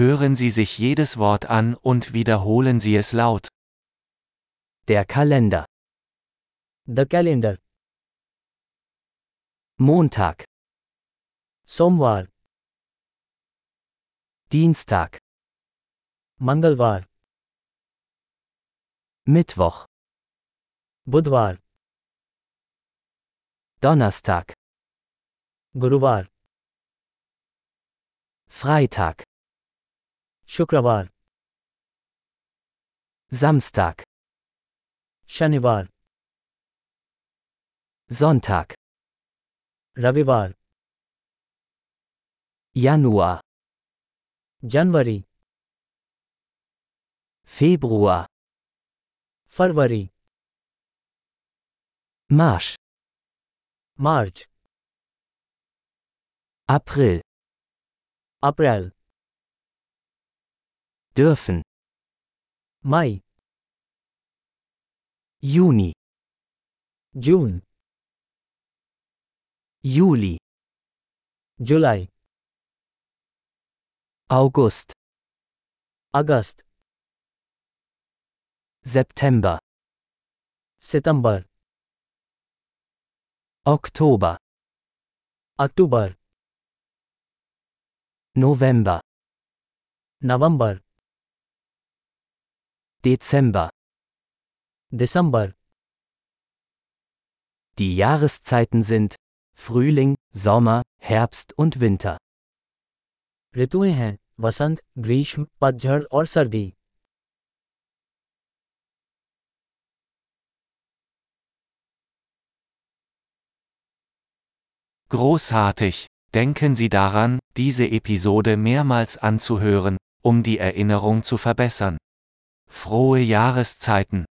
hören Sie sich jedes Wort an und wiederholen Sie es laut. Der Kalender. The calendar. Montag. Somvar. Dienstag. Mangalvar. Mittwoch. Budvar. Donnerstag. Guruvar. Freitag. शुक्रवार Samstag, शनिवार Sonntag, रविवार Januar, जनवरी Februar, फरवरी March, मार्च April, अप्रैल dürfen. Mai. Juni. June. Juli. July. August. August. September. September. Oktober. Oktober. November. November. Dezember. दिसंबर Die Jahreszeiten sind Frühling, Sommer, Herbst und Winter. ऋतुएं हैं वसंत ग्रीष्म पतझड़ और सर्दी Großartig! Denken Sie daran, diese Episode mehrmals anzuhören, um die Erinnerung zu verbessern. Frohe Jahreszeiten!